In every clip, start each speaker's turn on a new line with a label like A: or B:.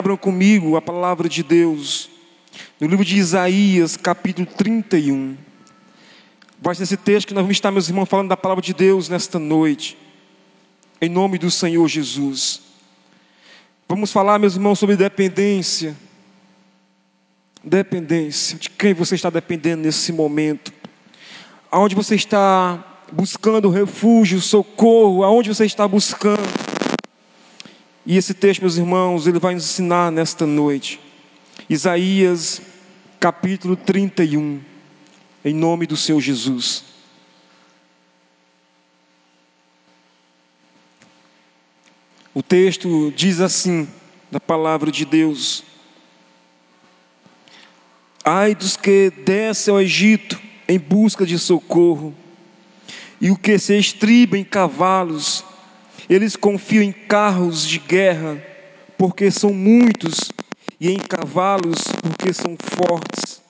A: Abram comigo a palavra de Deus no livro de Isaías, capítulo 31. Vai ser esse texto que nós vamos estar, meus irmãos, falando da palavra de Deus nesta noite, em nome do Senhor Jesus. Vamos falar, meus irmãos, sobre dependência. Dependência. De quem você está dependendo nesse momento? Aonde você está buscando refúgio, socorro? Aonde você está buscando? E esse texto, meus irmãos, ele vai nos ensinar nesta noite. Isaías, capítulo 31, em nome do Senhor Jesus. O texto diz assim, da palavra de Deus: Ai dos que descem ao Egito em busca de socorro, e o que se estriba em cavalos, eles confiam em carros de guerra, porque são muitos, e em cavalos, porque são fortes.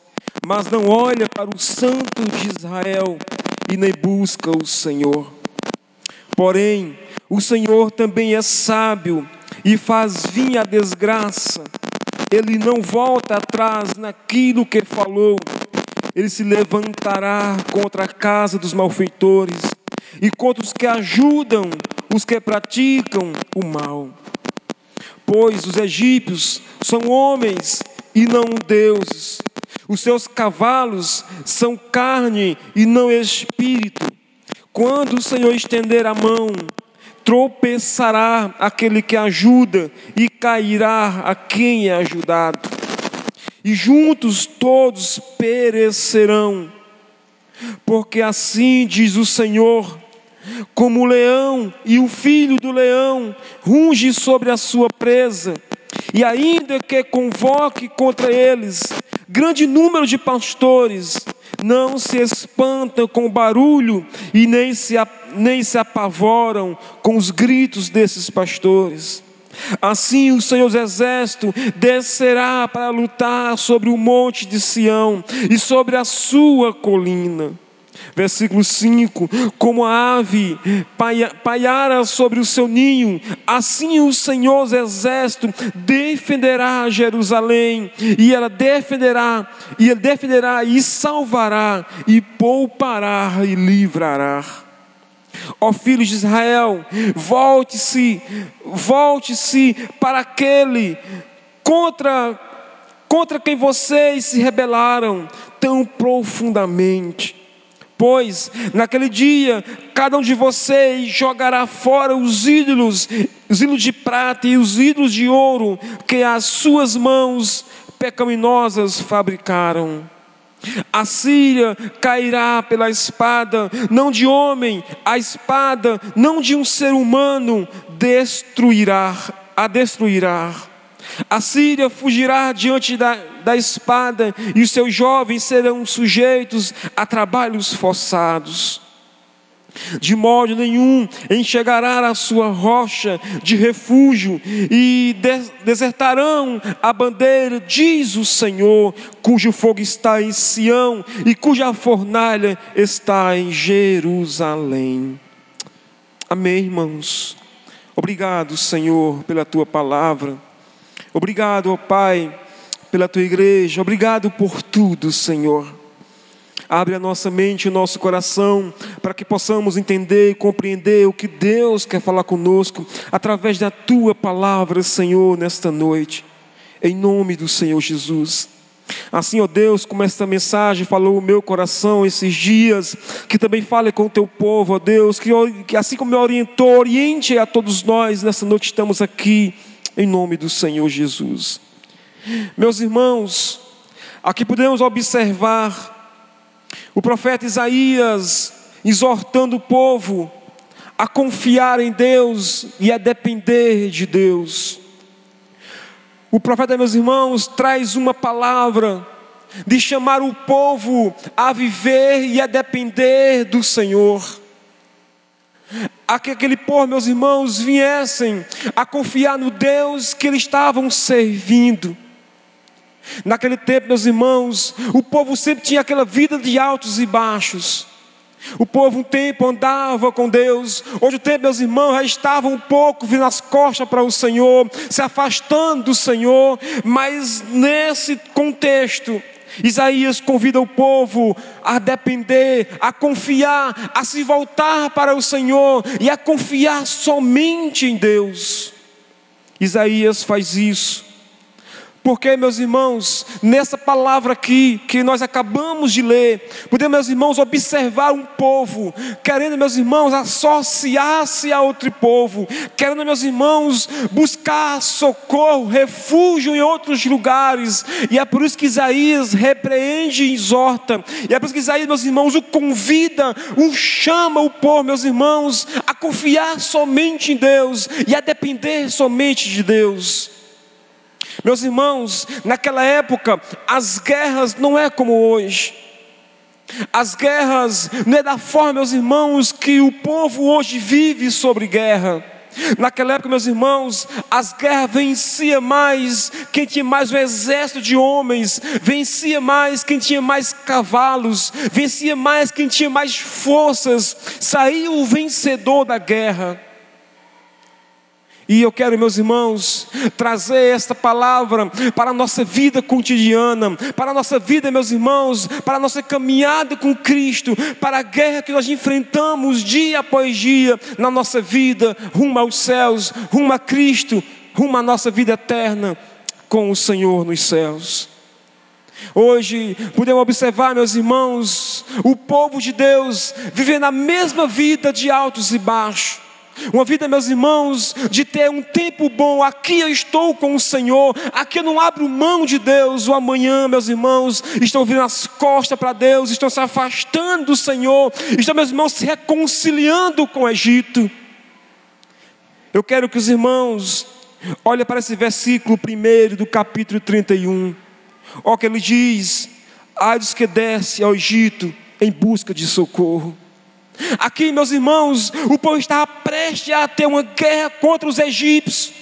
A: Mas não olha para o Santo de Israel e nem busca o Senhor. Porém, o Senhor também é sábio e faz vir a desgraça. Ele não volta atrás naquilo que falou. Ele se levantará contra a casa dos malfeitores e contra os que ajudam os que praticam o mal. Pois os egípcios são homens e não deuses, os seus cavalos são carne e não espírito. Quando o Senhor estender a mão, tropeçará aquele que ajuda e cairá a quem é ajudado. E juntos todos perecerão, porque assim diz o Senhor como o leão e o filho do leão runge sobre a sua presa, e ainda que convoque contra eles grande número de pastores, não se espantam com o barulho e nem se, nem se apavoram com os gritos desses pastores. Assim o Senhor dos Exércitos descerá para lutar sobre o monte de Sião e sobre a sua colina. Versículo 5: Como a ave paiara sobre o seu ninho, assim o Senhor dos exércitos defenderá Jerusalém, e ela defenderá, e ele defenderá e salvará, e poupará e livrará. Ó filhos de Israel, volte-se, volte-se para aquele contra contra quem vocês se rebelaram tão profundamente. Pois naquele dia cada um de vocês jogará fora os ídolos, os ídolos de prata e os ídolos de ouro que as suas mãos pecaminosas fabricaram. A Síria cairá pela espada, não de homem, a espada, não de um ser humano, destruirá, a destruirá. A Síria fugirá diante da, da espada, e os seus jovens serão sujeitos a trabalhos forçados. De modo nenhum enxergará a sua rocha de refúgio, e desertarão a bandeira, diz o Senhor, cujo fogo está em Sião e cuja fornalha está em Jerusalém. Amém, irmãos. Obrigado, Senhor, pela tua palavra. Obrigado, ó Pai, pela tua igreja. Obrigado por tudo, Senhor. Abre a nossa mente e o nosso coração para que possamos entender e compreender o que Deus quer falar conosco através da tua palavra, Senhor, nesta noite. Em nome do Senhor Jesus. Assim, ó Deus, como esta mensagem falou o meu coração esses dias, que também fale com o teu povo, ó Deus, que, que assim como me orientou, oriente a todos nós nessa noite estamos aqui em nome do Senhor Jesus. Meus irmãos, aqui podemos observar o profeta Isaías exortando o povo a confiar em Deus e a depender de Deus. O profeta, meus irmãos, traz uma palavra de chamar o povo a viver e a depender do Senhor a que aquele povo, meus irmãos, viessem a confiar no Deus que eles estavam servindo. Naquele tempo, meus irmãos, o povo sempre tinha aquela vida de altos e baixos. O povo um tempo andava com Deus, hoje o tempo, meus irmãos, já estavam um pouco vindo as costas para o Senhor, se afastando do Senhor, mas nesse contexto, Isaías convida o povo a depender, a confiar, a se voltar para o Senhor e a confiar somente em Deus. Isaías faz isso. Porque, meus irmãos, nessa palavra aqui que nós acabamos de ler, podemos, meus irmãos, observar um povo, querendo, meus irmãos, associar-se a outro povo, querendo, meus irmãos, buscar socorro, refúgio em outros lugares, e é por isso que Isaías repreende e exorta, e é por isso que Isaías, meus irmãos, o convida, o chama o povo, meus irmãos, a confiar somente em Deus e a depender somente de Deus. Meus irmãos, naquela época, as guerras não é como hoje. As guerras não é da forma, meus irmãos, que o povo hoje vive sobre guerra. Naquela época, meus irmãos, as guerras vencia mais quem tinha mais um exército de homens, vencia mais quem tinha mais cavalos, vencia mais quem tinha mais forças, saiu o vencedor da guerra. E eu quero, meus irmãos, trazer esta palavra para a nossa vida cotidiana, para a nossa vida, meus irmãos, para a nossa caminhada com Cristo, para a guerra que nós enfrentamos dia após dia na nossa vida, rumo aos céus, rumo a Cristo, rumo à nossa vida eterna com o Senhor nos céus. Hoje podemos observar, meus irmãos, o povo de Deus vivendo a mesma vida de altos e baixos uma vida, meus irmãos, de ter um tempo bom. Aqui eu estou com o Senhor. Aqui eu não abro mão de Deus. O amanhã, meus irmãos, estão vindo as costas para Deus, estão se afastando do Senhor. Estão, meus irmãos, se reconciliando com o Egito. Eu quero que os irmãos olhem para esse versículo primeiro do capítulo 31. Olha o que ele diz: Ai dos que desce ao Egito em busca de socorro. Aqui, meus irmãos, o povo estava prestes a ter uma guerra contra os egípcios.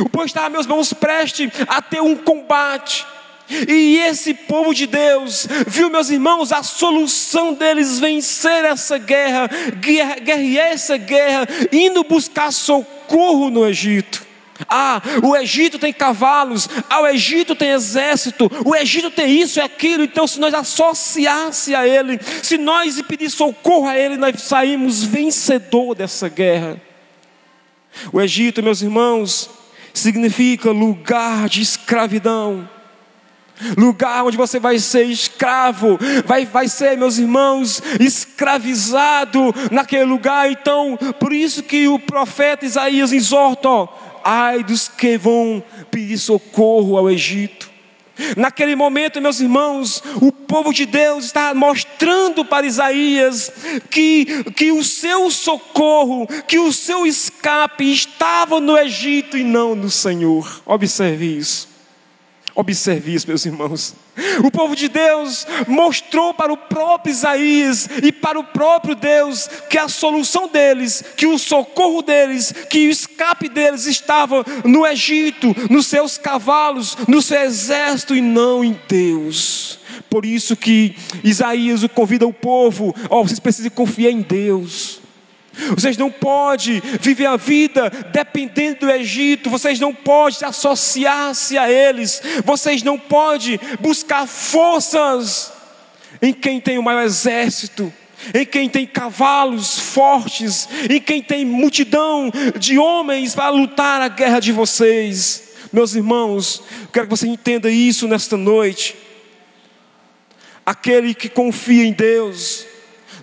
A: O povo estava, meus irmãos, prestes a ter um combate. E esse povo de Deus viu, meus irmãos, a solução deles vencer essa guerra, guerrear essa guerra, indo buscar socorro no Egito. Ah, o Egito tem cavalos, ah, o Egito tem exército, o Egito tem isso e aquilo. Então, se nós associasse a ele, se nós pedir socorro a ele, nós saímos vencedor dessa guerra. O Egito, meus irmãos, significa lugar de escravidão. Lugar onde você vai ser escravo, vai, vai ser, meus irmãos, escravizado naquele lugar. Então, por isso que o profeta Isaías exorta: ai dos que vão pedir socorro ao Egito. Naquele momento, meus irmãos, o povo de Deus está mostrando para Isaías que, que o seu socorro, que o seu escape estava no Egito e não no Senhor. Observe isso. Observe isso, meus irmãos. O povo de Deus mostrou para o próprio Isaías e para o próprio Deus que a solução deles, que o socorro deles, que o escape deles estava no Egito, nos seus cavalos, no seu exército e não em Deus. Por isso que Isaías convida o povo: ó, oh, vocês precisam confiar em Deus. Vocês não podem viver a vida dependendo do Egito, vocês não podem associar-se a eles, vocês não podem buscar forças em quem tem o maior exército, em quem tem cavalos fortes, em quem tem multidão de homens para lutar a guerra de vocês. Meus irmãos, quero que você entenda isso nesta noite. Aquele que confia em Deus,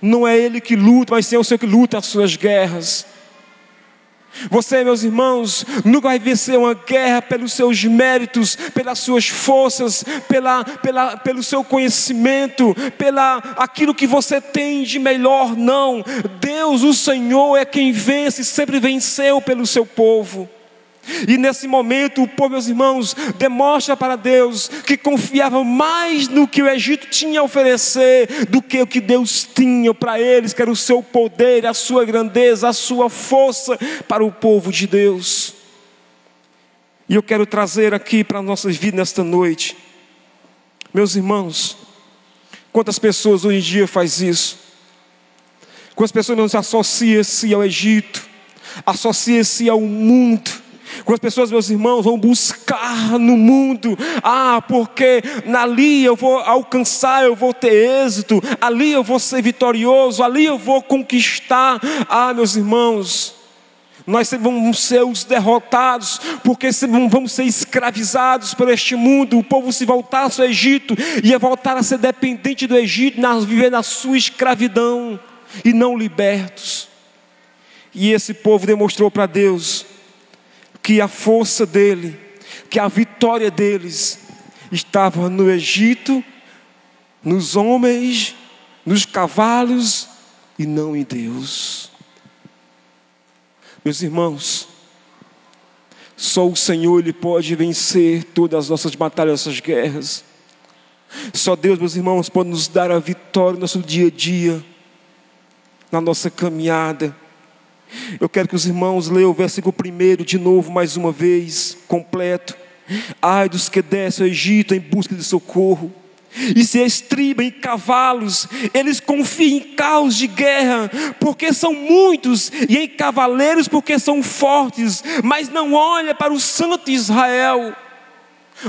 A: não é ele que luta, mas é o Senhor que luta as suas guerras. Você, meus irmãos, nunca vai vencer uma guerra pelos seus méritos, pelas suas forças, pela, pela, pelo seu conhecimento, pela aquilo que você tem de melhor, não. Deus, o Senhor, é quem vence, sempre venceu pelo seu povo. E nesse momento, o povo, meus irmãos, demonstra para Deus que confiava mais no que o Egito tinha a oferecer do que o que Deus tinha para eles, que era o seu poder, a sua grandeza, a sua força para o povo de Deus. E eu quero trazer aqui para nossas vidas nesta noite, meus irmãos, quantas pessoas hoje em dia faz isso? quando as pessoas não se associam-se ao Egito, associam-se ao mundo, quando as pessoas, meus irmãos, vão buscar no mundo, ah, porque ali eu vou alcançar, eu vou ter êxito, ali eu vou ser vitorioso, ali eu vou conquistar, ah, meus irmãos, nós vamos ser os derrotados, porque vamos ser escravizados por este mundo. O povo se voltasse ao Egito, ia voltar a ser dependente do Egito, viver na sua escravidão e não libertos. E esse povo demonstrou para Deus que a força dele, que a vitória deles estava no Egito, nos homens, nos cavalos e não em Deus. Meus irmãos, só o Senhor ele pode vencer todas as nossas batalhas, nossas guerras. Só Deus, meus irmãos, pode nos dar a vitória no nosso dia a dia, na nossa caminhada. Eu quero que os irmãos leiam o versículo primeiro de novo, mais uma vez, completo. Ai dos que descem ao Egito em busca de socorro e se estribam em cavalos, eles confiam em carros de guerra, porque são muitos, e em cavaleiros, porque são fortes, mas não olha para o santo Israel.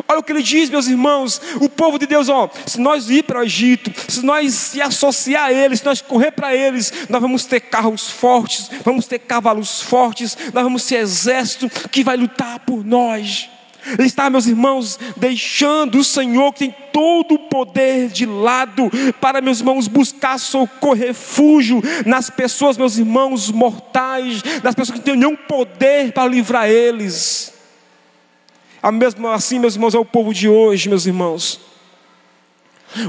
A: Olha o que ele diz, meus irmãos, o povo de Deus, ó, se nós ir para o Egito, se nós se associar a eles, se nós correr para eles, nós vamos ter carros fortes, vamos ter cavalos fortes, nós vamos ter exército que vai lutar por nós. Ele está, meus irmãos, deixando o Senhor, que tem todo o poder de lado, para, meus irmãos, buscar socorro, refúgio nas pessoas, meus irmãos, mortais, nas pessoas que não têm nenhum poder para livrar eles. A mesma assim, meus irmãos, é o povo de hoje, meus irmãos.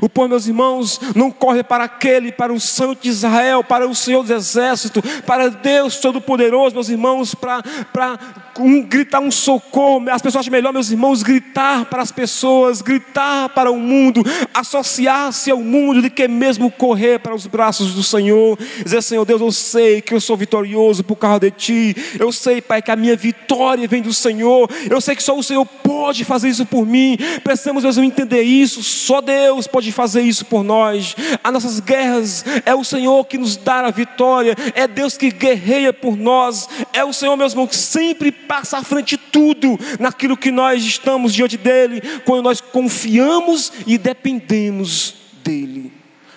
A: O povo, meus irmãos, não corre para aquele, para o Santo de Israel, para o Senhor dos Exércitos, para Deus Todo-Poderoso, meus irmãos, para, para um, gritar um socorro. As pessoas acham melhor, meus irmãos, gritar para as pessoas, gritar para o mundo, associar-se ao mundo, do que mesmo correr para os braços do Senhor. Dizer, Senhor Deus, eu sei que eu sou vitorioso por causa de Ti. Eu sei, Pai, que a minha vitória vem do Senhor. Eu sei que só o Senhor pode fazer isso por mim. Precisamos, meus irmãos, entender isso. Só Deus pode fazer isso por nós. As nossas guerras é o Senhor que nos dá a vitória, é Deus que guerreia por nós, é o Senhor, meus irmãos, que sempre passa à frente de tudo naquilo que nós estamos diante dEle, quando nós confiamos e dependemos dEle.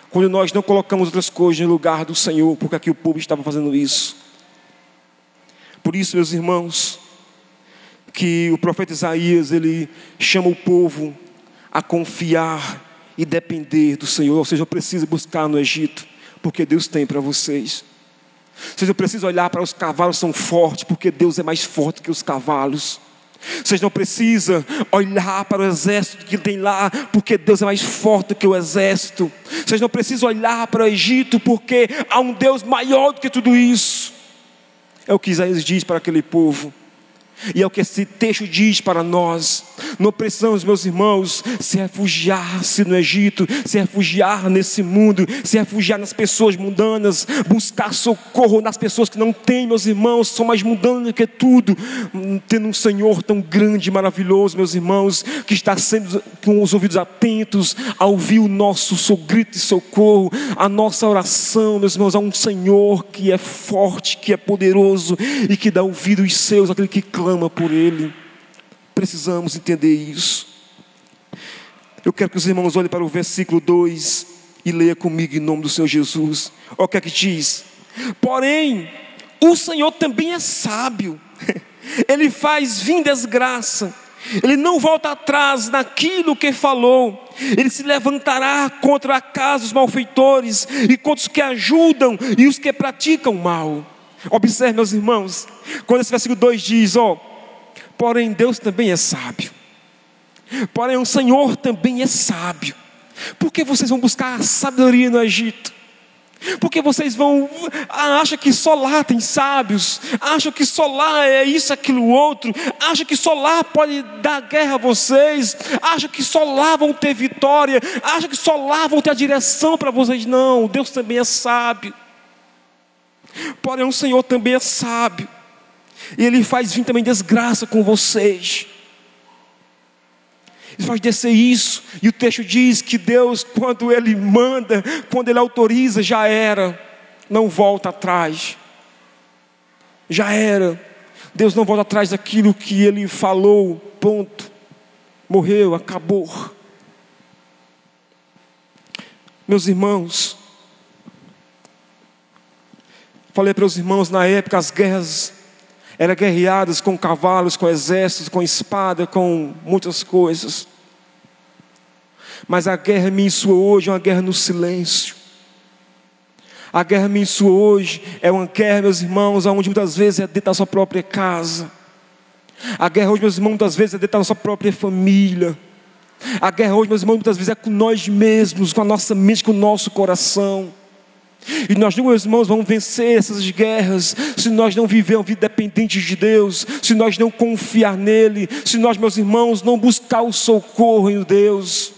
A: Quando nós não colocamos outras coisas no lugar do Senhor, porque aqui o povo estava fazendo isso. Por isso, meus irmãos, que o profeta Isaías ele chama o povo a confiar e depender do Senhor. Ou seja, eu preciso buscar no Egito, porque Deus tem para vocês. Ou seja, eu preciso olhar para os cavalos são fortes, porque Deus é mais forte que os cavalos. Vocês não precisam olhar para o exército que tem lá, porque Deus é mais forte que o exército. Vocês não precisam olhar para o Egito, porque há um Deus maior do que tudo isso. É o que Isaías diz para aquele povo. E é o que esse texto diz para nós. Não precisamos, meus irmãos, se refugiar-se no Egito, se refugiar nesse mundo, se refugiar nas pessoas mundanas, buscar socorro nas pessoas que não têm, meus irmãos, são mais mundanas que tudo. Tendo um Senhor tão grande e maravilhoso, meus irmãos, que está sendo com os ouvidos atentos a ouvir o nosso grito de socorro, a nossa oração, meus irmãos, a um Senhor que é forte, que é poderoso e que dá ouvido aos seus, aquele que clama clama por Ele. Precisamos entender isso. Eu quero que os irmãos olhem para o versículo 2 e leia comigo em nome do Senhor Jesus. Olha o que é que diz. Porém, o Senhor também é sábio. Ele faz vir desgraça. Ele não volta atrás naquilo que falou. Ele se levantará contra a casa dos malfeitores e contra os que ajudam e os que praticam mal. Observe, meus irmãos, quando esse versículo 2 diz: Ó, porém Deus também é sábio, porém o Senhor também é sábio. Por que vocês vão buscar sabedoria no Egito? Porque vocês vão, ah, acham que só lá tem sábios, acham que só lá é isso, aquilo, outro, acham que só lá pode dar guerra a vocês, acham que só lá vão ter vitória, acham que só lá vão ter a direção para vocês. Não, Deus também é sábio. Porém, o Senhor também é sábio. E Ele faz vir também desgraça com vocês. Ele faz descer isso. E o texto diz que Deus, quando Ele manda, quando Ele autoriza, já era. não volta atrás. Já era. Deus não volta atrás daquilo que Ele falou, ponto. Morreu, acabou. Meus irmãos, falei para os irmãos na época, as guerras eram guerreadas com cavalos, com exércitos, com espada, com muitas coisas. Mas a guerra minha e sua hoje é uma guerra no silêncio. A guerra minha e sua hoje é uma guerra, meus irmãos, onde muitas vezes é dentro da sua própria casa. A guerra hoje, meus irmãos, muitas vezes é dentro da nossa própria família. A guerra hoje, meus irmãos, muitas vezes é com nós mesmos, com a nossa mente, com o nosso coração. E nós, meus irmãos, vamos vencer essas guerras se nós não vivermos uma vida dependente de Deus, se nós não confiar nele, se nós, meus irmãos, não buscar o socorro em Deus.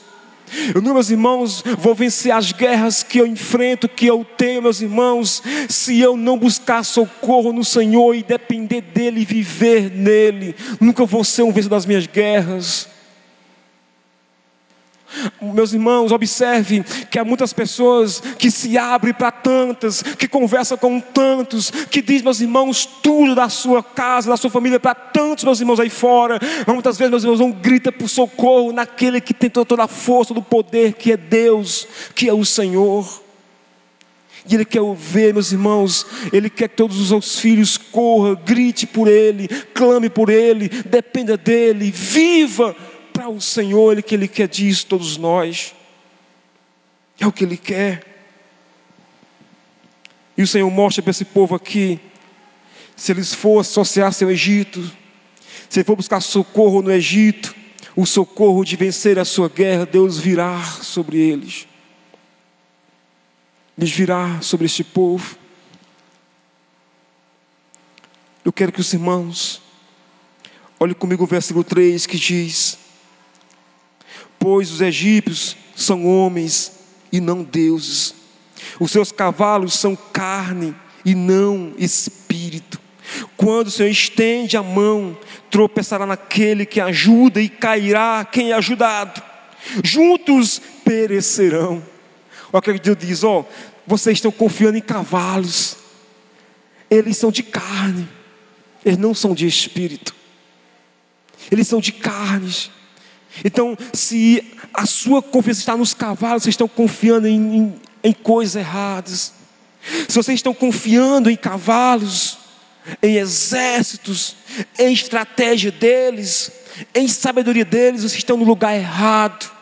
A: Eu, meus irmãos, vou vencer as guerras que eu enfrento, que eu tenho, meus irmãos, se eu não buscar socorro no Senhor e depender dEle e viver nele. Nunca vou ser um vencedor das minhas guerras. Meus irmãos, observe que há muitas pessoas que se abrem para tantas, que conversam com tantos, que diz, meus irmãos, tudo da sua casa, da sua família, para tantos, meus irmãos, aí fora. Muitas vezes, meus irmãos, não grita por socorro naquele que tem toda a força do poder, que é Deus, que é o Senhor. E Ele quer ouvir, meus irmãos, Ele quer que todos os seus filhos corram, grite por Ele, clame por Ele, dependa dEle, viva o Senhor, Ele que Ele quer disso, todos nós. É o que Ele quer. E o Senhor mostra para esse povo aqui, se eles for associar-se ao Egito, se for buscar socorro no Egito, o socorro de vencer a sua guerra, Deus virá sobre eles. Deus virá sobre este povo. Eu quero que os irmãos, olhem comigo o versículo 3 que diz: pois os egípcios são homens e não deuses. Os seus cavalos são carne e não espírito. Quando o Senhor estende a mão, tropeçará naquele que ajuda e cairá quem é ajudado. Juntos perecerão. Olha o que Deus diz: ó, vocês estão confiando em cavalos, eles são de carne, eles não são de espírito, eles são de carnes. Então, se a sua confiança está nos cavalos, vocês estão confiando em, em, em coisas erradas. Se vocês estão confiando em cavalos, em exércitos, em estratégia deles, em sabedoria deles, vocês estão no lugar errado.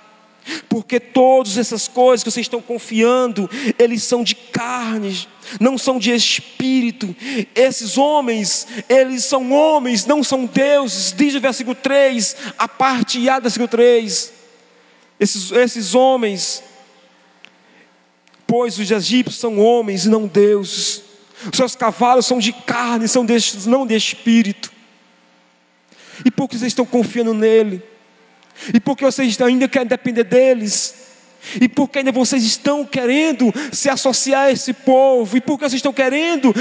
A: Porque todas essas coisas que vocês estão confiando, eles são de carne, não são de espírito. Esses homens, eles são homens, não são deuses. Diz o versículo 3, a parte A do versículo 3. Esses, esses homens, pois os egípcios são homens e não deuses. Seus cavalos são de carne, são de, não de espírito. E por que vocês estão confiando nele? E porque vocês ainda querem depender deles? E porque ainda vocês estão querendo se associar a esse povo? E porque vocês estão querendo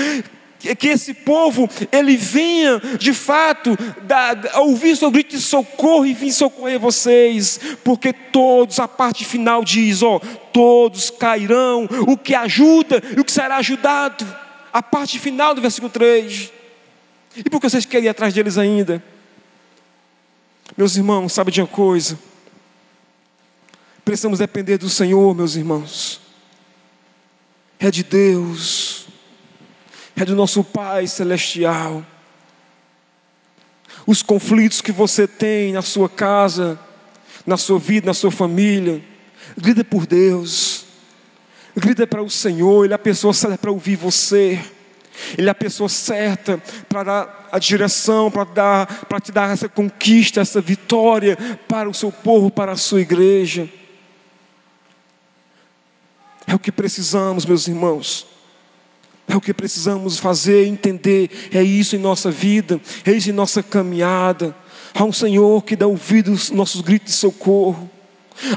A: que esse povo ele venha de fato da, da, ouvir seu grito de socorro e vir socorrer vocês, porque todos, a parte final diz: ó, todos cairão, o que ajuda e o que será ajudado. A parte final do versículo 3. E por que vocês querem ir atrás deles ainda? Meus irmãos, sabe de uma coisa? Precisamos depender do Senhor, meus irmãos. É de Deus, é do nosso Pai Celestial. Os conflitos que você tem na sua casa, na sua vida, na sua família, grita por Deus, grita para o Senhor, Ele é a pessoa certa para ouvir você. Ele é a pessoa certa para dar a direção, para dar, para te dar essa conquista, essa vitória para o seu povo, para a sua igreja. É o que precisamos, meus irmãos. É o que precisamos fazer, entender. É isso em nossa vida, é isso em nossa caminhada. Há um Senhor que dá ouvido aos nossos gritos de socorro.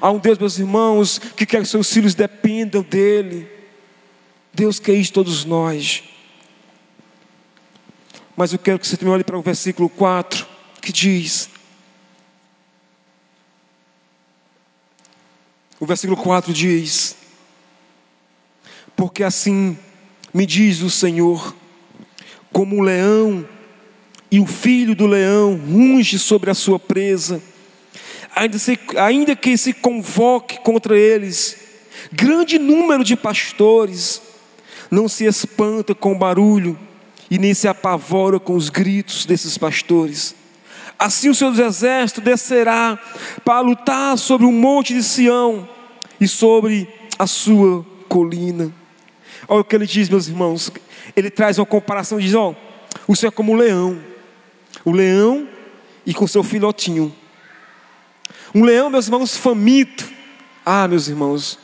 A: Há um Deus, meus irmãos, que quer que seus filhos dependam dEle. Deus quer isso todos nós. Mas eu quero que você também olhe para o versículo 4, que diz: O versículo 4 diz: Porque assim me diz o Senhor, como um leão e o filho do leão runge sobre a sua presa, ainda, se, ainda que se convoque contra eles grande número de pastores, não se espanta com o barulho e nem se apavora com os gritos desses pastores. Assim o seu exército descerá para lutar sobre o monte de Sião e sobre a sua colina. Olha o que ele diz, meus irmãos. Ele traz uma comparação, diz: Ó, o Senhor é como um leão, o leão e com seu filhotinho. Um leão, meus irmãos, faminto. Ah, meus irmãos,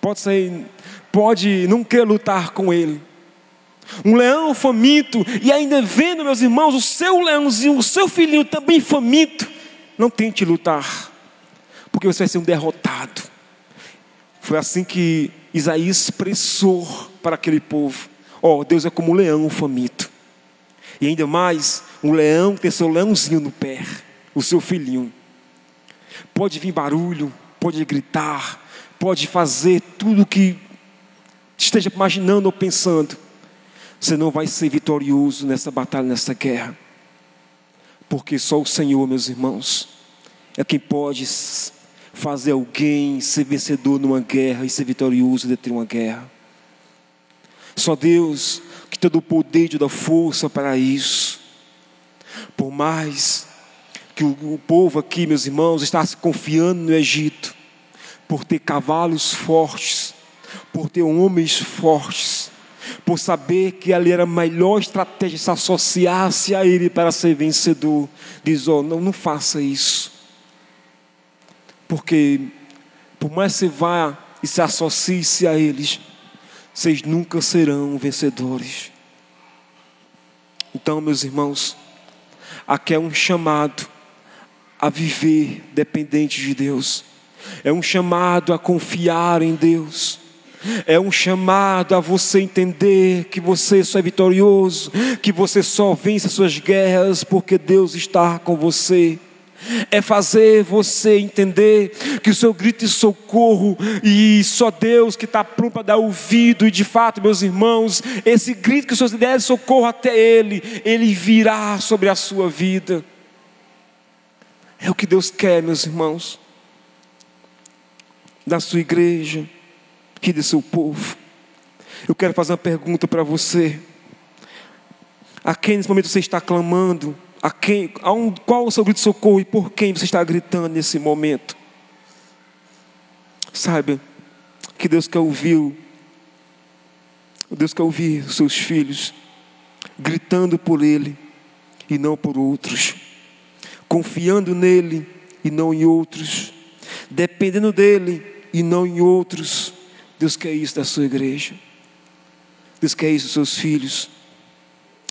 A: pode sair, pode não querer lutar com ele. Um leão faminto, e ainda vendo, meus irmãos, o seu leãozinho, o seu filhinho também faminto, não tente lutar, porque você vai ser um derrotado. Foi assim que Isaías expressou para aquele povo: Ó, oh, Deus é como um leão faminto, e ainda mais, um leão tem seu leãozinho no pé, o seu filhinho. Pode vir barulho, pode gritar, pode fazer tudo o que esteja imaginando ou pensando, você não vai ser vitorioso nessa batalha, nessa guerra, porque só o Senhor, meus irmãos, é quem pode fazer alguém ser vencedor numa guerra e ser vitorioso dentro de uma guerra. Só Deus que tem o poder e toda força para isso. Por mais que o povo aqui, meus irmãos, está se confiando no Egito, por ter cavalos fortes, por ter homens fortes, por saber que ali era a melhor estratégia se associar-se a ele para ser vencedor. Diz: oh, não, não faça isso, porque por mais que você vá e se associe-se a eles, vocês nunca serão vencedores. Então, meus irmãos, aqui é um chamado a viver dependente de Deus é um chamado a confiar em Deus. É um chamado a você entender que você só é vitorioso, que você só vence as suas guerras porque Deus está com você. É fazer você entender que o seu grito de socorro e só Deus que está pronto para dar ouvido, e de fato, meus irmãos, esse grito que o Senhor der socorro até Ele, Ele virá sobre a sua vida. É o que Deus quer, meus irmãos da sua igreja e do seu povo. Eu quero fazer uma pergunta para você. A quem nesse momento você está clamando? A quem, a um, qual o seu grito de socorro e por quem você está gritando nesse momento? Saiba que Deus quer ouvir, Deus quer ouvir os seus filhos gritando por Ele e não por outros, confiando nele e não em outros, dependendo dele e não em outros. Deus quer isso da sua igreja. Deus quer isso dos seus filhos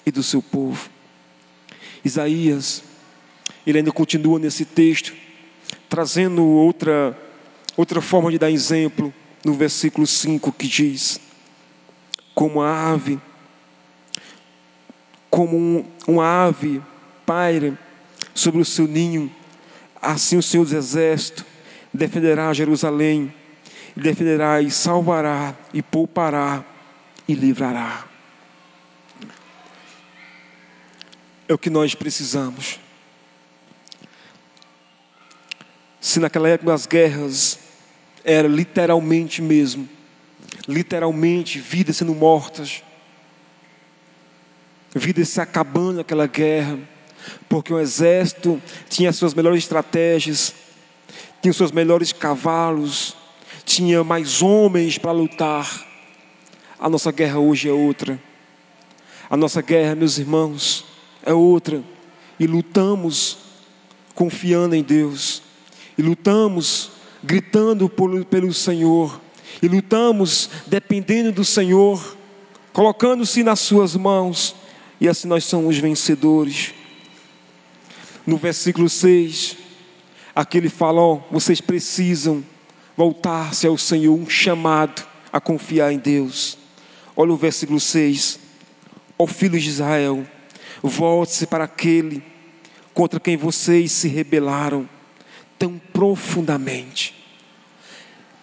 A: e do seu povo. Isaías, ele ainda continua nesse texto, trazendo outra, outra forma de dar exemplo, no versículo 5 que diz: Como a ave, como um, uma ave paira sobre o seu ninho, assim o Senhor dos Exércitos defenderá Jerusalém, defenderá e salvará, e poupará e livrará. É o que nós precisamos. Se naquela época das guerras era literalmente mesmo, literalmente vidas sendo mortas, vidas se acabando naquela guerra, porque o exército tinha as suas melhores estratégias, tinha seus melhores cavalos, tinha mais homens para lutar. A nossa guerra hoje é outra. A nossa guerra, meus irmãos, é outra. E lutamos confiando em Deus. E lutamos gritando por, pelo Senhor. E lutamos dependendo do Senhor, colocando-se nas Suas mãos. E assim nós somos vencedores. No versículo 6, Aqui ele fala: ó, vocês precisam voltar-se ao Senhor, um chamado a confiar em Deus. Olha o versículo 6. Ó filhos de Israel, volte-se para aquele contra quem vocês se rebelaram tão profundamente.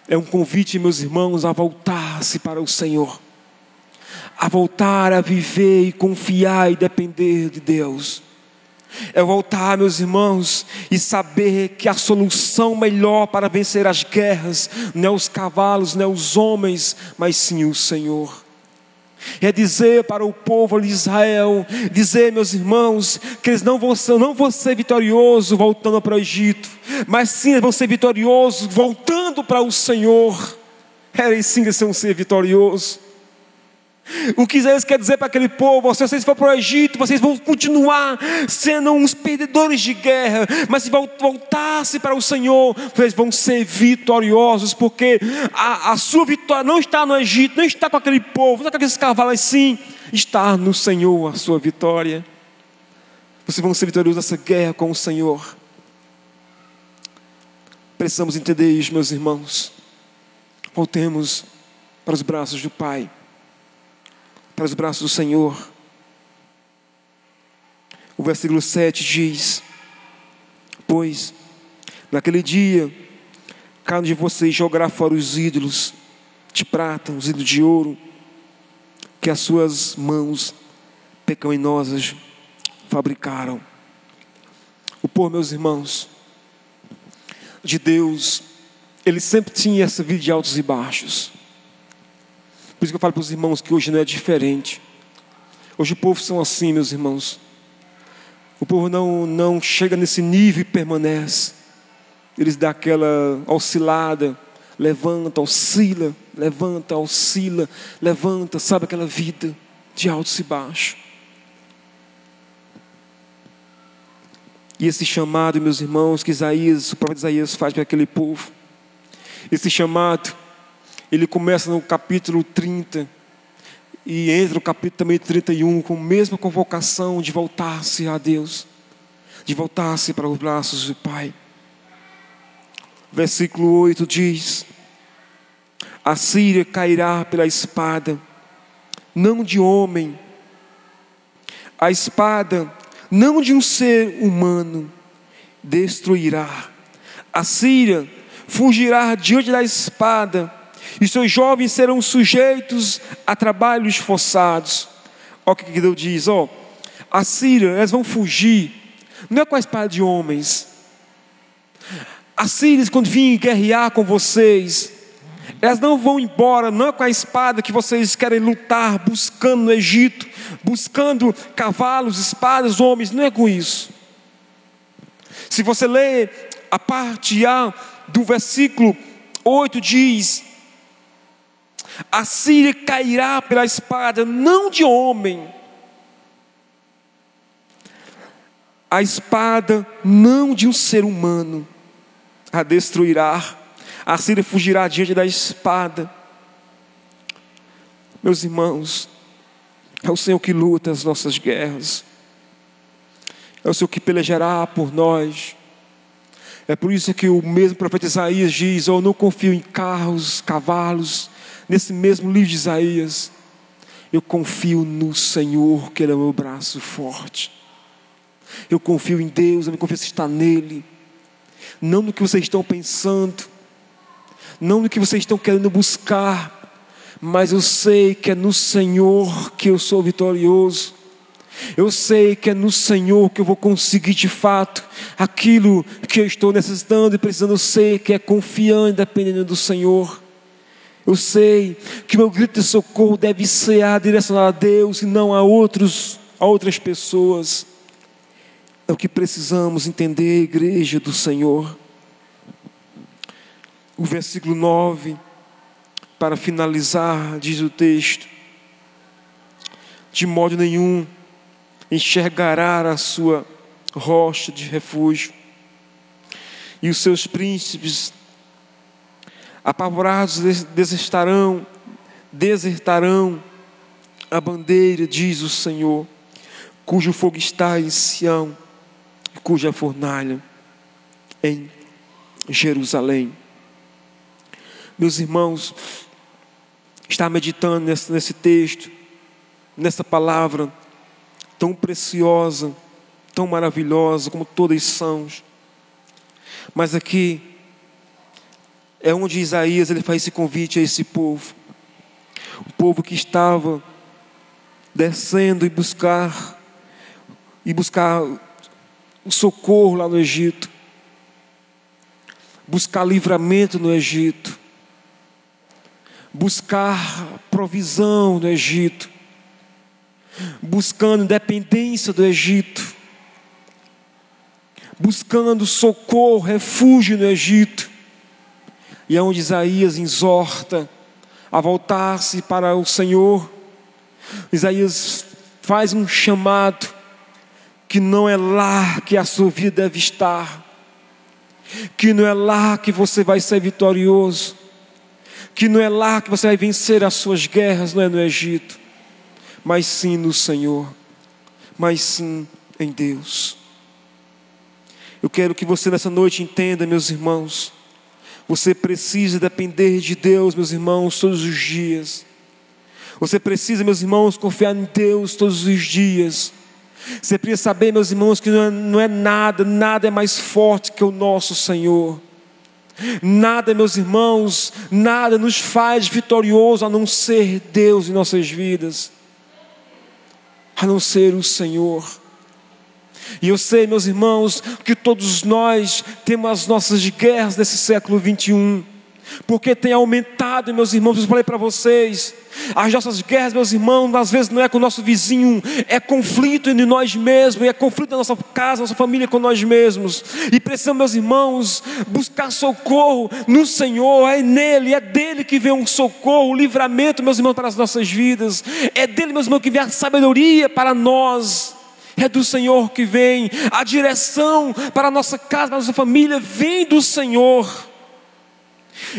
A: É um convite, meus irmãos, a voltar-se para o Senhor, a voltar a viver e confiar e depender de Deus. É voltar, meus irmãos, e saber que a solução melhor para vencer as guerras não é os cavalos, não é os homens, mas sim o Senhor. É dizer para o povo de Israel, dizer, meus irmãos, que eles não vão ser, não vão ser vitoriosos voltando para o Egito, mas sim vão ser vitoriosos voltando para o Senhor. Era sim eles vão ser vitoriosos. O que Isaías quer dizer para aquele povo: se vocês forem para o Egito, vocês vão continuar sendo uns perdedores de guerra, mas se voltassem para o Senhor, vocês vão ser vitoriosos, porque a, a sua vitória não está no Egito, não está com aquele povo, não está com aqueles cavalos, sim, está no Senhor a sua vitória. Vocês vão ser vitoriosos nessa guerra com o Senhor. Precisamos entender isso, meus irmãos. Voltemos para os braços do Pai para os braços do Senhor. O versículo 7 diz: Pois naquele dia, cada um de vocês jogará fora os ídolos de prata, os ídolos de ouro, que as suas mãos pecaminosas fabricaram. O povo, meus irmãos, de Deus, ele sempre tinha essa vida de altos e baixos. Por isso que eu falo para os irmãos que hoje não é diferente. Hoje o povo são assim, meus irmãos. O povo não, não chega nesse nível e permanece. Eles dão aquela oscilada, levanta, oscila, levanta, oscila, levanta, sabe aquela vida de altos e baixos. E esse chamado, meus irmãos, que Isaías, o próprio Isaías faz para aquele povo, esse chamado ele começa no capítulo 30 e entra no capítulo também 31 com a mesma convocação de voltar-se a Deus, de voltar-se para os braços do Pai. Versículo 8 diz: A Síria cairá pela espada, não de homem, a espada não de um ser humano, destruirá. A Síria fugirá diante da espada e seus jovens serão sujeitos a trabalhos forçados. Olha o que Deus diz: ó, a Síria, elas vão fugir, não é com a espada de homens. As Sírias, quando virem guerrear com vocês, elas não vão embora, não é com a espada que vocês querem lutar, buscando no Egito, buscando cavalos, espadas, homens, não é com isso. Se você ler a parte A do versículo 8, diz: a Síria cairá pela espada, não de homem. A espada não de um ser humano a destruirá. A Síria fugirá diante da espada. Meus irmãos, é o Senhor que luta as nossas guerras. É o Senhor que pelejará por nós. É por isso que o mesmo profeta Isaías diz: oh, Eu não confio em carros, cavalos, nesse mesmo livro de Isaías, eu confio no Senhor, que Ele é o meu braço forte. Eu confio em Deus, a minha confiança está nele. Não no que vocês estão pensando, não no que vocês estão querendo buscar, mas eu sei que é no Senhor que eu sou vitorioso. Eu sei que é no Senhor que eu vou conseguir de fato aquilo que eu estou necessitando e precisando. Sei que é confiando, dependendo do Senhor. Eu sei que meu grito de socorro deve ser direcionado a Deus e não a outros, a outras pessoas. É o que precisamos entender, igreja do Senhor. O versículo 9, para finalizar, diz o texto: De modo nenhum enxergará a sua rocha de refúgio, e os seus príncipes apavorados desertarão, desertarão a bandeira, diz o Senhor, cujo fogo está em Sião, cuja fornalha em Jerusalém. Meus irmãos, está meditando nesse, nesse texto, nessa palavra tão preciosa, tão maravilhosa, como todas são. Mas aqui, é onde Isaías ele faz esse convite a esse povo. O povo que estava descendo e buscar e buscar o socorro lá no Egito, buscar livramento no Egito, buscar provisão no Egito, buscando independência do Egito, buscando socorro, refúgio no Egito, e é onde Isaías exorta a voltar-se para o Senhor. Isaías faz um chamado que não é lá que a sua vida deve estar, que não é lá que você vai ser vitorioso, que não é lá que você vai vencer as suas guerras, não é no Egito, mas sim no Senhor, mas sim em Deus. Eu quero que você nessa noite entenda, meus irmãos, você precisa depender de Deus, meus irmãos, todos os dias. Você precisa, meus irmãos, confiar em Deus todos os dias. Você precisa saber, meus irmãos, que não é, não é nada, nada é mais forte que o nosso Senhor. Nada, meus irmãos, nada nos faz vitorioso a não ser Deus em nossas vidas, a não ser o Senhor. E eu sei, meus irmãos, que todos nós temos as nossas guerras desse século 21 porque tem aumentado, meus irmãos, eu falei para vocês, as nossas guerras, meus irmãos, às vezes não é com o nosso vizinho, é conflito entre nós mesmos, é conflito na nossa casa, nossa família com nós mesmos, e precisamos, meus irmãos, buscar socorro no Senhor, é nele, é dele que vem um socorro, o um livramento, meus irmãos, para as nossas vidas, é dele, meus irmãos, que vem a sabedoria para nós. É do Senhor que vem a direção para a nossa casa, para a nossa família, vem do Senhor.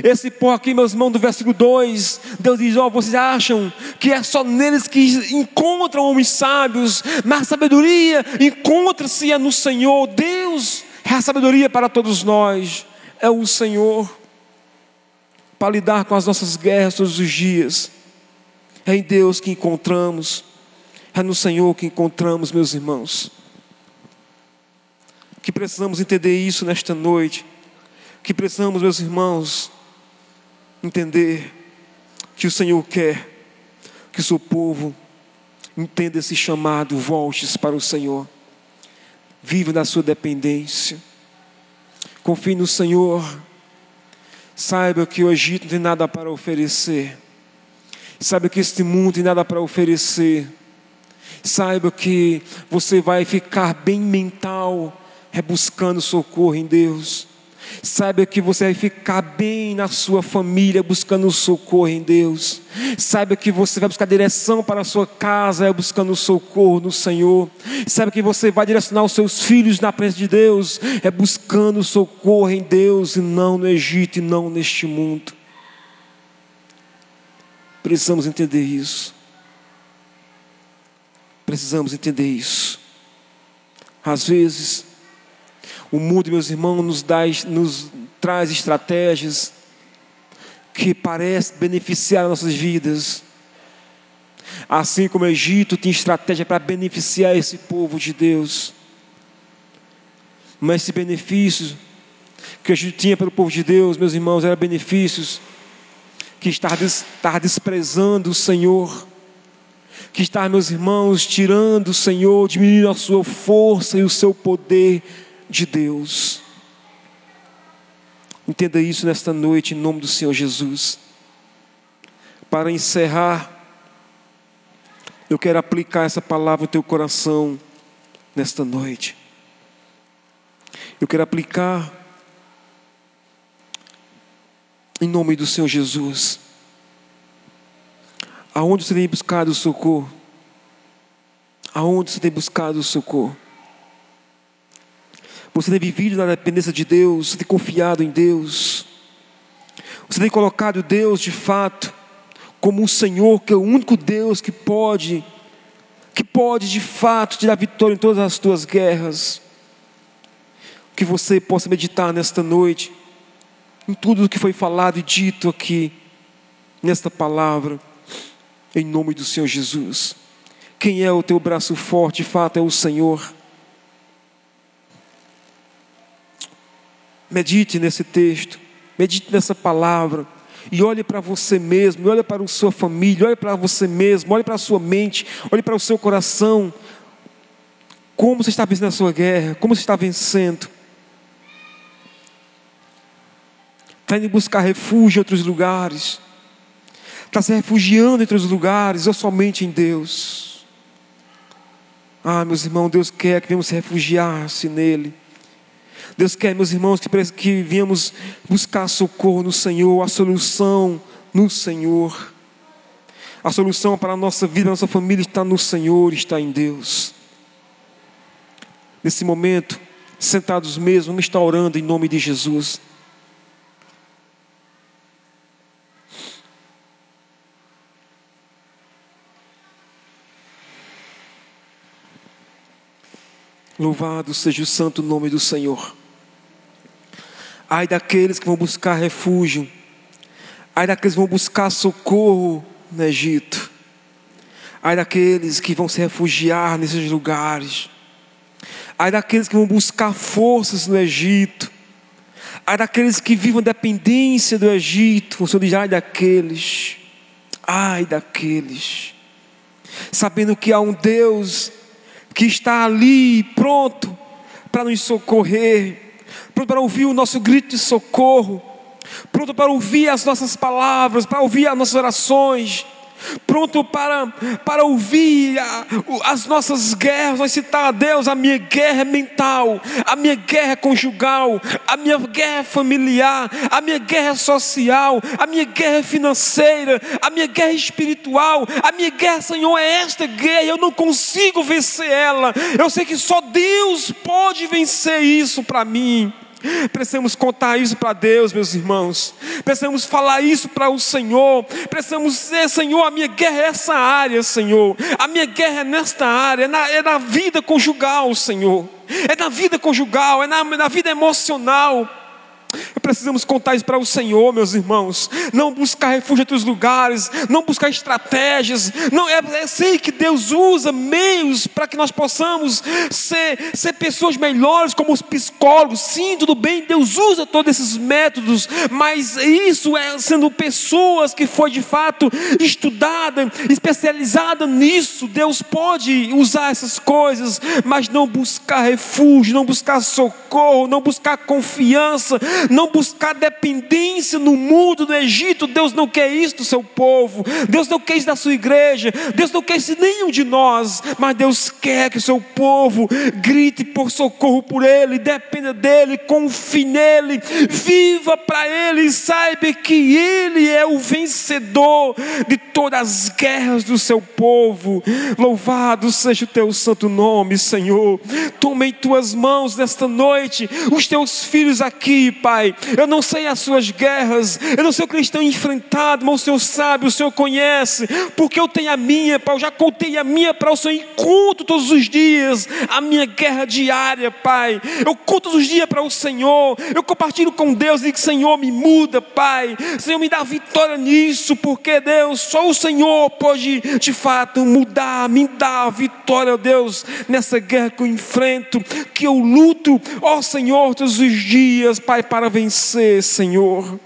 A: Esse pó aqui, meus irmãos, do versículo 2, Deus diz: Ó, oh, vocês acham que é só neles que encontram homens sábios, mas a sabedoria encontra-se é no Senhor. Deus é a sabedoria para todos nós, é o Senhor para lidar com as nossas guerras todos os dias. É em Deus que encontramos, é no Senhor que encontramos, meus irmãos. Que precisamos entender isso nesta noite que precisamos, meus irmãos, entender que o Senhor quer que o seu povo entenda esse chamado, volte para o Senhor, viva na sua dependência, confie no Senhor, saiba que o Egito não tem nada para oferecer, saiba que este mundo tem nada para oferecer, saiba que você vai ficar bem mental, é buscando socorro em Deus. Saiba que você vai ficar bem na sua família buscando socorro em Deus. Saiba que você vai buscar direção para a sua casa buscando socorro no Senhor. Saiba que você vai direcionar os seus filhos na presença de Deus é buscando socorro em Deus e não no Egito e não neste mundo. Precisamos entender isso. Precisamos entender isso. Às vezes, o mundo, meus irmãos, nos, dá, nos traz estratégias que parecem beneficiar nossas vidas. Assim como o Egito tinha estratégia para beneficiar esse povo de Deus. Mas esse benefício que o Egito tinha para o povo de Deus, meus irmãos, eram benefícios que estava, estava desprezando o Senhor, que estava, meus irmãos, tirando o Senhor, diminuindo a sua força e o seu poder de Deus. Entenda isso nesta noite, em nome do Senhor Jesus. Para encerrar, eu quero aplicar essa palavra no teu coração nesta noite. Eu quero aplicar em nome do Senhor Jesus. Aonde você tem buscado o socorro? Aonde você tem buscado o socorro? Você tem vivido na dependência de Deus, você tem confiado em Deus. Você tem colocado Deus de fato como um Senhor, que é o único Deus que pode, que pode de fato te dar vitória em todas as tuas guerras. Que você possa meditar nesta noite, em tudo o que foi falado e dito aqui, nesta palavra, em nome do Senhor Jesus. Quem é o teu braço forte, de fato, é o Senhor. Medite nesse texto, medite nessa palavra e olhe para você mesmo, olhe para a sua família, olhe para você mesmo, olhe para a sua mente, olhe para o seu coração. Como você está vencendo a sua guerra? Como você está vencendo? Está indo buscar refúgio em outros lugares? Está se refugiando em outros lugares ou somente em Deus? Ah, meus irmãos, Deus quer que venhamos refugiar-se nele. Deus quer, meus irmãos, que, que venhamos buscar socorro no Senhor, a solução no Senhor. A solução para a nossa vida, a nossa família está no Senhor, está em Deus. Nesse momento, sentados mesmo, vamos estar orando em nome de Jesus. Louvado seja o santo nome do Senhor. Ai daqueles que vão buscar refúgio, ai daqueles que vão buscar socorro no Egito, ai daqueles que vão se refugiar nesses lugares, ai daqueles que vão buscar forças no Egito, ai daqueles que vivam dependência do Egito, o Senhor diz: ai daqueles, ai daqueles, sabendo que há um Deus que está ali pronto para nos socorrer pronto para ouvir o nosso grito de socorro, pronto para ouvir as nossas palavras, para ouvir as nossas orações, pronto para, para ouvir a, as nossas guerras, vai citar a Deus, a minha guerra é mental, a minha guerra é conjugal, a minha guerra é familiar, a minha guerra é social, a minha guerra é financeira, a minha guerra é espiritual, a minha guerra, Senhor, é esta guerra, eu não consigo vencer ela, eu sei que só Deus pode vencer isso para mim. Precisamos contar isso para Deus, meus irmãos. Precisamos falar isso para o Senhor. Precisamos dizer, Senhor, a minha guerra é essa área, Senhor. A minha guerra é nesta área, é na, é na vida conjugal, Senhor. É na vida conjugal, é na, na vida emocional. Precisamos contar isso para o Senhor, meus irmãos. Não buscar refúgio em outros lugares, não buscar estratégias. Não é, é sei que Deus usa meios para que nós possamos ser, ser pessoas melhores, como os psicólogos. Sim, tudo bem, Deus usa todos esses métodos, mas isso é sendo pessoas que foi de fato estudada, especializada nisso. Deus pode usar essas coisas, mas não buscar refúgio, não buscar socorro, não buscar confiança, não buscar dependência no mundo, no Egito. Deus não quer isso do seu povo, Deus não quer isso da sua igreja, Deus não quer isso nenhum de nós, mas Deus quer que o seu povo grite por socorro por Ele, dependa dEle, confie nele, viva para Ele e saiba que Ele é o vencedor de todas as guerras do seu povo. Louvado seja o teu santo nome, Senhor. Toma em tuas mãos nesta noite os teus filhos aqui, Pai. Eu não sei as suas guerras, eu não sei o que eles estão enfrentando, mas o Senhor sabe, o Senhor conhece, porque eu tenho a minha, Pai. Eu já contei a minha para o Senhor e conto todos os dias a minha guerra diária, Pai. Eu conto todos os dias para o Senhor, eu compartilho com Deus e digo: Senhor, me muda, Pai. Senhor, me dá vitória nisso, porque Deus, só o Senhor pode de fato mudar, me dar vitória, Deus, nessa guerra que eu enfrento, que eu luto, ó Senhor, todos os dias, Pai, vencer, Senhor.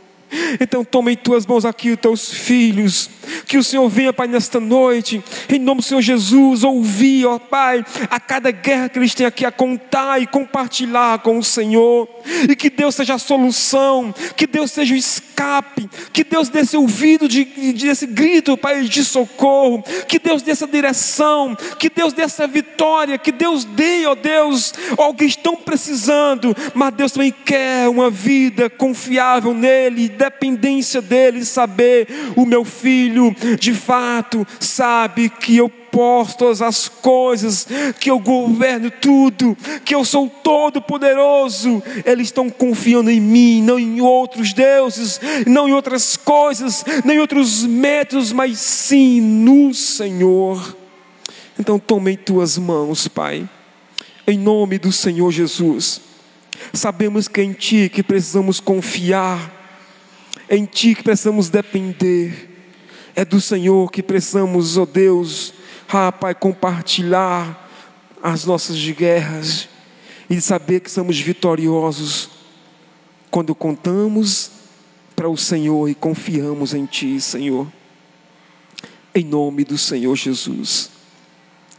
A: Então toma em tuas mãos aqui os teus filhos, que o Senhor venha, Pai, nesta noite, em nome do Senhor Jesus, ouvir, ó Pai, a cada guerra que eles têm aqui a contar e compartilhar com o Senhor, e que Deus seja a solução, que Deus seja o escape, que Deus dê esse ouvido de, de grito, Pai, de socorro, que Deus dê essa direção, que Deus dê essa vitória, que Deus dê, ó Deus, ó que estão precisando, mas Deus também quer uma vida confiável nele dependência dele, saber o meu filho de fato sabe que eu posso todas as coisas, que eu governo tudo, que eu sou todo poderoso. Eles estão confiando em mim, não em outros deuses, não em outras coisas, nem em outros métodos, mas sim no Senhor. Então tome em tuas mãos, Pai, em nome do Senhor Jesus. Sabemos que é em Ti que precisamos confiar é em Ti que precisamos depender. É do Senhor que precisamos, ó oh Deus, ah, Pai, compartilhar as nossas guerras e saber que somos vitoriosos quando contamos para o Senhor e confiamos em Ti, Senhor. Em nome do Senhor Jesus.